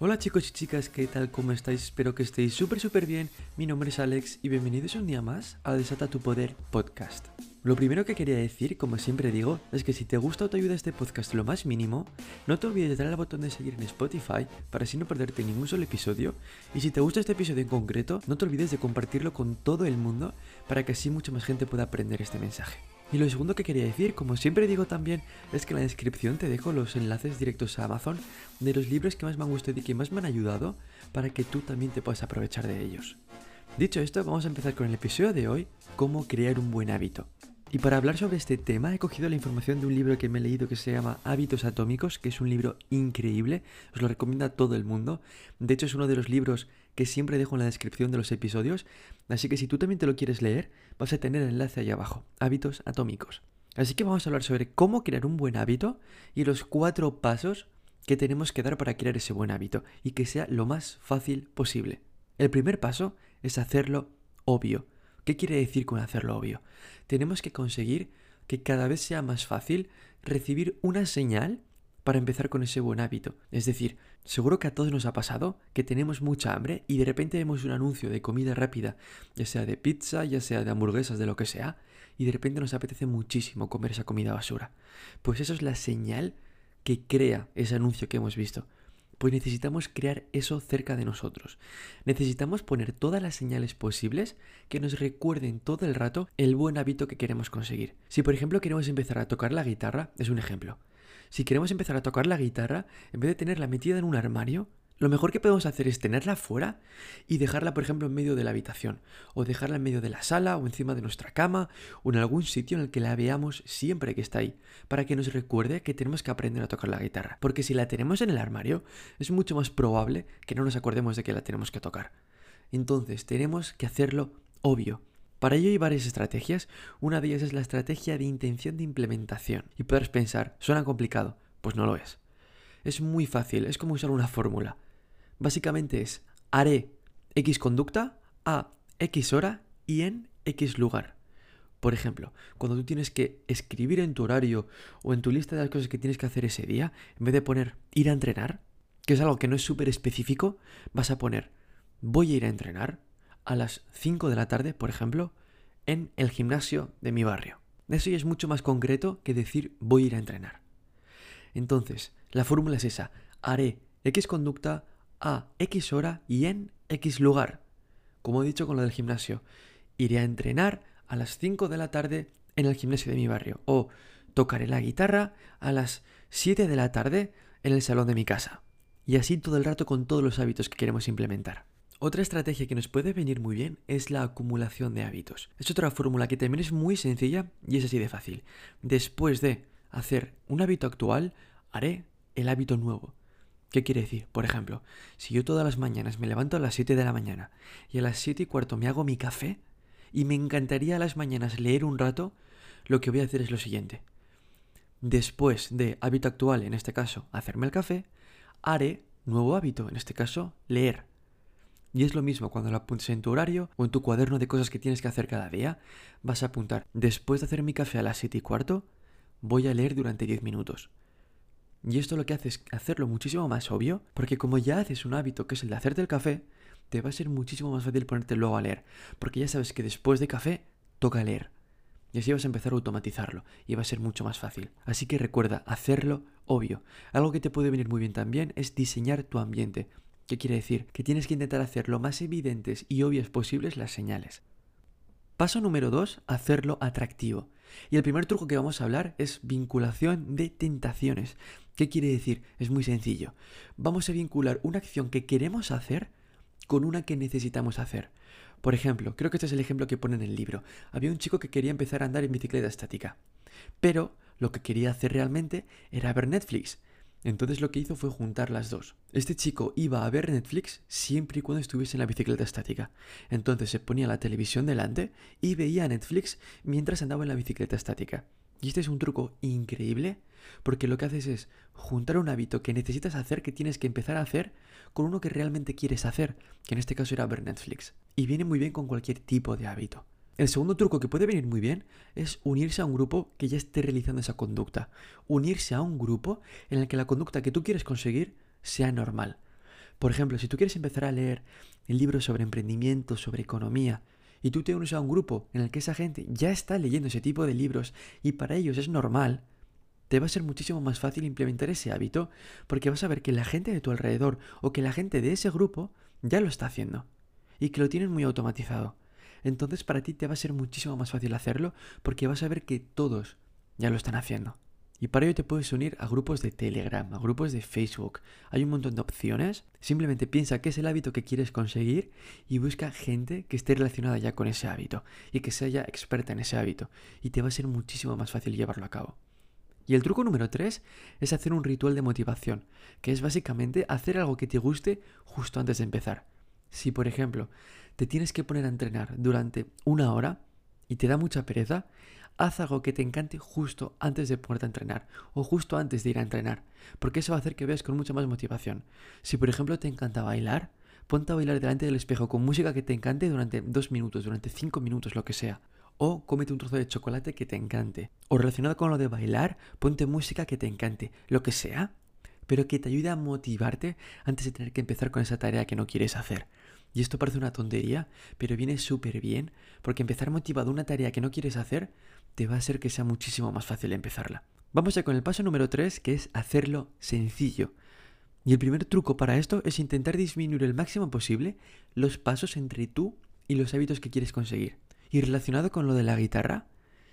Hola chicos y chicas, ¿qué tal? ¿Cómo estáis? Espero que estéis súper súper bien. Mi nombre es Alex y bienvenidos un día más a Desata tu Poder Podcast. Lo primero que quería decir, como siempre digo, es que si te gusta o te ayuda este podcast lo más mínimo, no te olvides de darle al botón de seguir en Spotify para así no perderte ningún solo episodio. Y si te gusta este episodio en concreto, no te olvides de compartirlo con todo el mundo para que así mucha más gente pueda aprender este mensaje. Y lo segundo que quería decir, como siempre digo también, es que en la descripción te dejo los enlaces directos a Amazon de los libros que más me han gustado y que más me han ayudado para que tú también te puedas aprovechar de ellos. Dicho esto, vamos a empezar con el episodio de hoy, cómo crear un buen hábito. Y para hablar sobre este tema he cogido la información de un libro que me he leído que se llama Hábitos Atómicos, que es un libro increíble, os lo recomiendo a todo el mundo. De hecho es uno de los libros que siempre dejo en la descripción de los episodios, así que si tú también te lo quieres leer, vas a tener el enlace ahí abajo, Hábitos Atómicos. Así que vamos a hablar sobre cómo crear un buen hábito y los cuatro pasos que tenemos que dar para crear ese buen hábito y que sea lo más fácil posible. El primer paso es hacerlo obvio. ¿Qué quiere decir con hacerlo obvio? Tenemos que conseguir que cada vez sea más fácil recibir una señal para empezar con ese buen hábito. Es decir, seguro que a todos nos ha pasado que tenemos mucha hambre y de repente vemos un anuncio de comida rápida, ya sea de pizza, ya sea de hamburguesas, de lo que sea, y de repente nos apetece muchísimo comer esa comida basura. Pues eso es la señal que crea ese anuncio que hemos visto. Pues necesitamos crear eso cerca de nosotros. Necesitamos poner todas las señales posibles que nos recuerden todo el rato el buen hábito que queremos conseguir. Si por ejemplo queremos empezar a tocar la guitarra, es un ejemplo. Si queremos empezar a tocar la guitarra, en vez de tenerla metida en un armario, lo mejor que podemos hacer es tenerla fuera y dejarla, por ejemplo, en medio de la habitación, o dejarla en medio de la sala, o encima de nuestra cama, o en algún sitio en el que la veamos siempre que está ahí, para que nos recuerde que tenemos que aprender a tocar la guitarra. Porque si la tenemos en el armario, es mucho más probable que no nos acordemos de que la tenemos que tocar. Entonces, tenemos que hacerlo obvio. Para ello hay varias estrategias. Una de ellas es la estrategia de intención de implementación. Y podrás pensar, ¿suena complicado? Pues no lo es. Es muy fácil, es como usar una fórmula. Básicamente es haré X conducta a X hora y en X lugar. Por ejemplo, cuando tú tienes que escribir en tu horario o en tu lista de las cosas que tienes que hacer ese día, en vez de poner ir a entrenar, que es algo que no es súper específico, vas a poner voy a ir a entrenar a las 5 de la tarde, por ejemplo, en el gimnasio de mi barrio. Eso ya es mucho más concreto que decir voy a ir a entrenar. Entonces, la fórmula es esa. Haré X conducta a X hora y en X lugar. Como he dicho con lo del gimnasio, iré a entrenar a las 5 de la tarde en el gimnasio de mi barrio. O tocaré la guitarra a las 7 de la tarde en el salón de mi casa. Y así todo el rato con todos los hábitos que queremos implementar. Otra estrategia que nos puede venir muy bien es la acumulación de hábitos. Es otra fórmula que también es muy sencilla y es así de fácil. Después de hacer un hábito actual, haré el hábito nuevo. ¿Qué quiere decir? Por ejemplo, si yo todas las mañanas me levanto a las 7 de la mañana y a las 7 y cuarto me hago mi café y me encantaría a las mañanas leer un rato, lo que voy a hacer es lo siguiente. Después de hábito actual, en este caso, hacerme el café, haré nuevo hábito, en este caso, leer. Y es lo mismo cuando lo apuntes en tu horario o en tu cuaderno de cosas que tienes que hacer cada día, vas a apuntar, después de hacer mi café a las 7 y cuarto, voy a leer durante 10 minutos. Y esto lo que hace es hacerlo muchísimo más obvio, porque como ya haces un hábito que es el de hacerte el café, te va a ser muchísimo más fácil ponerte luego a leer, porque ya sabes que después de café toca leer. Y así vas a empezar a automatizarlo y va a ser mucho más fácil. Así que recuerda, hacerlo obvio. Algo que te puede venir muy bien también es diseñar tu ambiente. ¿Qué quiere decir? Que tienes que intentar hacer lo más evidentes y obvias posibles las señales. Paso número 2, hacerlo atractivo. Y el primer truco que vamos a hablar es vinculación de tentaciones. ¿Qué quiere decir? Es muy sencillo. Vamos a vincular una acción que queremos hacer con una que necesitamos hacer. Por ejemplo, creo que este es el ejemplo que pone en el libro. Había un chico que quería empezar a andar en bicicleta estática, pero lo que quería hacer realmente era ver Netflix. Entonces lo que hizo fue juntar las dos. Este chico iba a ver Netflix siempre y cuando estuviese en la bicicleta estática. Entonces se ponía la televisión delante y veía Netflix mientras andaba en la bicicleta estática. Y este es un truco increíble porque lo que haces es juntar un hábito que necesitas hacer, que tienes que empezar a hacer, con uno que realmente quieres hacer, que en este caso era ver Netflix. Y viene muy bien con cualquier tipo de hábito. El segundo truco que puede venir muy bien es unirse a un grupo que ya esté realizando esa conducta. Unirse a un grupo en el que la conducta que tú quieres conseguir sea normal. Por ejemplo, si tú quieres empezar a leer libros sobre emprendimiento, sobre economía, y tú te unes a un grupo en el que esa gente ya está leyendo ese tipo de libros y para ellos es normal, te va a ser muchísimo más fácil implementar ese hábito porque vas a ver que la gente de tu alrededor o que la gente de ese grupo ya lo está haciendo y que lo tienen muy automatizado. Entonces para ti te va a ser muchísimo más fácil hacerlo porque vas a ver que todos ya lo están haciendo. Y para ello te puedes unir a grupos de Telegram, a grupos de Facebook. Hay un montón de opciones. Simplemente piensa qué es el hábito que quieres conseguir y busca gente que esté relacionada ya con ese hábito y que sea ya experta en ese hábito. Y te va a ser muchísimo más fácil llevarlo a cabo. Y el truco número 3 es hacer un ritual de motivación, que es básicamente hacer algo que te guste justo antes de empezar. Si, por ejemplo, te tienes que poner a entrenar durante una hora y te da mucha pereza, haz algo que te encante justo antes de ponerte a entrenar o justo antes de ir a entrenar, porque eso va a hacer que veas con mucha más motivación. Si, por ejemplo, te encanta bailar, ponte a bailar delante del espejo con música que te encante durante dos minutos, durante cinco minutos, lo que sea o cómete un trozo de chocolate que te encante. O relacionado con lo de bailar, ponte música que te encante, lo que sea, pero que te ayude a motivarte antes de tener que empezar con esa tarea que no quieres hacer. Y esto parece una tontería, pero viene súper bien, porque empezar motivado una tarea que no quieres hacer te va a hacer que sea muchísimo más fácil empezarla. Vamos ya con el paso número 3, que es hacerlo sencillo. Y el primer truco para esto es intentar disminuir el máximo posible los pasos entre tú y los hábitos que quieres conseguir. Y relacionado con lo de la guitarra,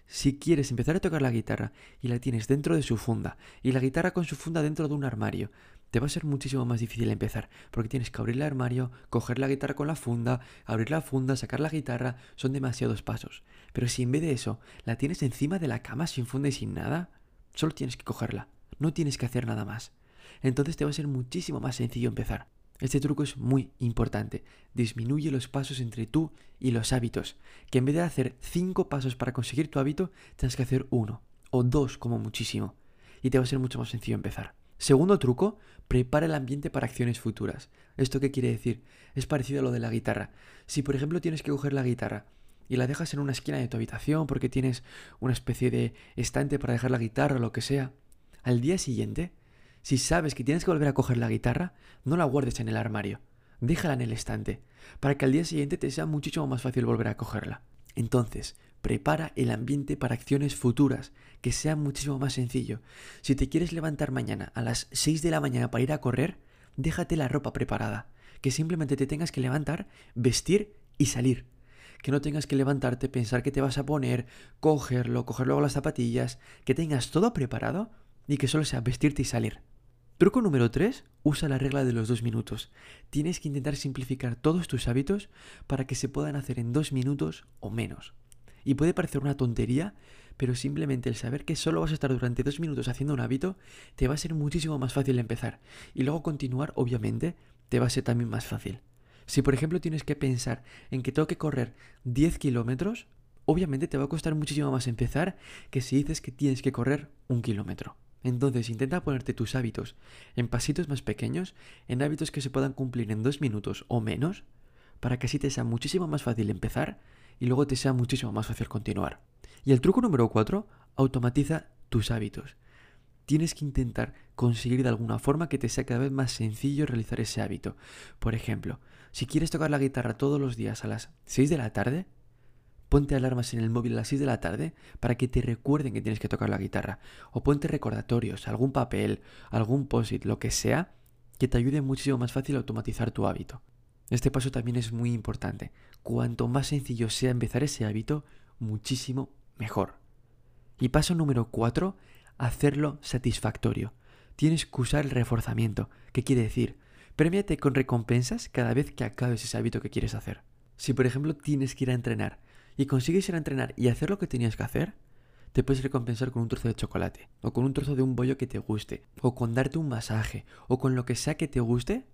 si quieres empezar a tocar la guitarra y la tienes dentro de su funda y la guitarra con su funda dentro de un armario, te va a ser muchísimo más difícil empezar, porque tienes que abrir el armario, coger la guitarra con la funda, abrir la funda, sacar la guitarra, son demasiados pasos. Pero si en vez de eso la tienes encima de la cama sin funda y sin nada, solo tienes que cogerla, no tienes que hacer nada más. Entonces te va a ser muchísimo más sencillo empezar. Este truco es muy importante. Disminuye los pasos entre tú y los hábitos. Que en vez de hacer cinco pasos para conseguir tu hábito, tienes que hacer uno o dos como muchísimo. Y te va a ser mucho más sencillo empezar. Segundo truco, prepara el ambiente para acciones futuras. ¿Esto qué quiere decir? Es parecido a lo de la guitarra. Si por ejemplo tienes que coger la guitarra y la dejas en una esquina de tu habitación porque tienes una especie de estante para dejar la guitarra o lo que sea, al día siguiente si sabes que tienes que volver a coger la guitarra, no la guardes en el armario. Déjala en el estante, para que al día siguiente te sea muchísimo más fácil volver a cogerla. Entonces, prepara el ambiente para acciones futuras, que sea muchísimo más sencillo. Si te quieres levantar mañana a las 6 de la mañana para ir a correr, déjate la ropa preparada. Que simplemente te tengas que levantar, vestir y salir. Que no tengas que levantarte, pensar que te vas a poner, cogerlo, coger luego las zapatillas, que tengas todo preparado y que solo sea vestirte y salir. Truco número 3. Usa la regla de los dos minutos. Tienes que intentar simplificar todos tus hábitos para que se puedan hacer en dos minutos o menos. Y puede parecer una tontería, pero simplemente el saber que solo vas a estar durante dos minutos haciendo un hábito te va a ser muchísimo más fácil empezar. Y luego continuar, obviamente, te va a ser también más fácil. Si por ejemplo tienes que pensar en que tengo que correr 10 kilómetros, obviamente te va a costar muchísimo más empezar que si dices que tienes que correr un kilómetro. Entonces intenta ponerte tus hábitos en pasitos más pequeños, en hábitos que se puedan cumplir en dos minutos o menos, para que así te sea muchísimo más fácil empezar y luego te sea muchísimo más fácil continuar. Y el truco número 4, automatiza tus hábitos. Tienes que intentar conseguir de alguna forma que te sea cada vez más sencillo realizar ese hábito. Por ejemplo, si quieres tocar la guitarra todos los días a las 6 de la tarde, Ponte alarmas en el móvil a las 6 de la tarde para que te recuerden que tienes que tocar la guitarra. O ponte recordatorios, algún papel, algún post-it, lo que sea, que te ayude muchísimo más fácil a automatizar tu hábito. Este paso también es muy importante. Cuanto más sencillo sea empezar ese hábito, muchísimo mejor. Y paso número 4, hacerlo satisfactorio. Tienes que usar el reforzamiento. ¿Qué quiere decir? Premiate con recompensas cada vez que acabes ese hábito que quieres hacer. Si por ejemplo tienes que ir a entrenar y consigues ir a entrenar y hacer lo que tenías que hacer, te puedes recompensar con un trozo de chocolate, o con un trozo de un bollo que te guste, o con darte un masaje, o con lo que sea que te guste,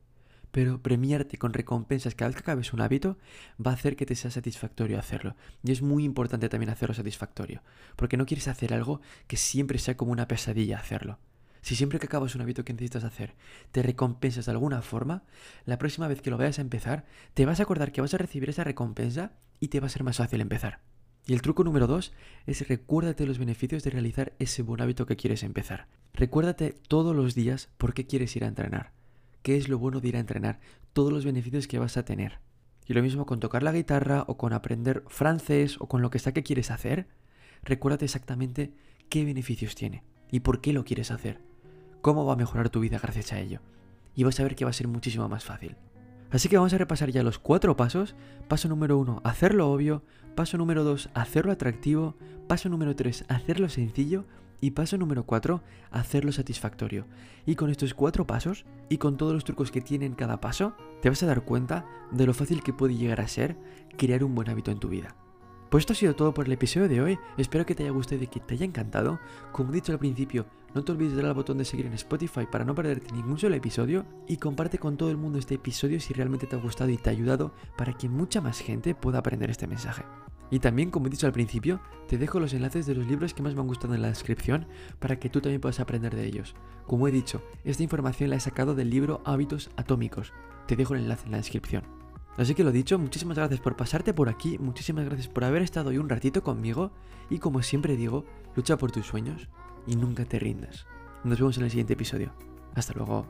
pero premiarte con recompensas cada vez que acabes un hábito va a hacer que te sea satisfactorio hacerlo. Y es muy importante también hacerlo satisfactorio, porque no quieres hacer algo que siempre sea como una pesadilla hacerlo. Si siempre que acabas un hábito que necesitas hacer te recompensas de alguna forma, la próxima vez que lo vayas a empezar, te vas a acordar que vas a recibir esa recompensa y te va a ser más fácil empezar. Y el truco número dos es recuérdate los beneficios de realizar ese buen hábito que quieres empezar. Recuérdate todos los días por qué quieres ir a entrenar. Qué es lo bueno de ir a entrenar, todos los beneficios que vas a tener. Y lo mismo con tocar la guitarra o con aprender francés o con lo que sea que quieres hacer, recuérdate exactamente qué beneficios tiene y por qué lo quieres hacer. Cómo va a mejorar tu vida gracias a ello. Y vas a ver que va a ser muchísimo más fácil. Así que vamos a repasar ya los cuatro pasos. Paso número uno, hacerlo obvio. Paso número dos, hacerlo atractivo. Paso número tres, hacerlo sencillo. Y paso número cuatro, hacerlo satisfactorio. Y con estos cuatro pasos y con todos los trucos que tiene en cada paso, te vas a dar cuenta de lo fácil que puede llegar a ser crear un buen hábito en tu vida. Pues esto ha sido todo por el episodio de hoy. Espero que te haya gustado y que te haya encantado. Como he dicho al principio, no te olvides de darle al botón de seguir en Spotify para no perderte ningún solo episodio y comparte con todo el mundo este episodio si realmente te ha gustado y te ha ayudado para que mucha más gente pueda aprender este mensaje. Y también, como he dicho al principio, te dejo los enlaces de los libros que más me han gustado en la descripción para que tú también puedas aprender de ellos. Como he dicho, esta información la he sacado del libro Hábitos Atómicos. Te dejo el enlace en la descripción. Así que lo dicho, muchísimas gracias por pasarte por aquí, muchísimas gracias por haber estado hoy un ratito conmigo y como siempre digo, lucha por tus sueños y nunca te rindas. Nos vemos en el siguiente episodio. Hasta luego.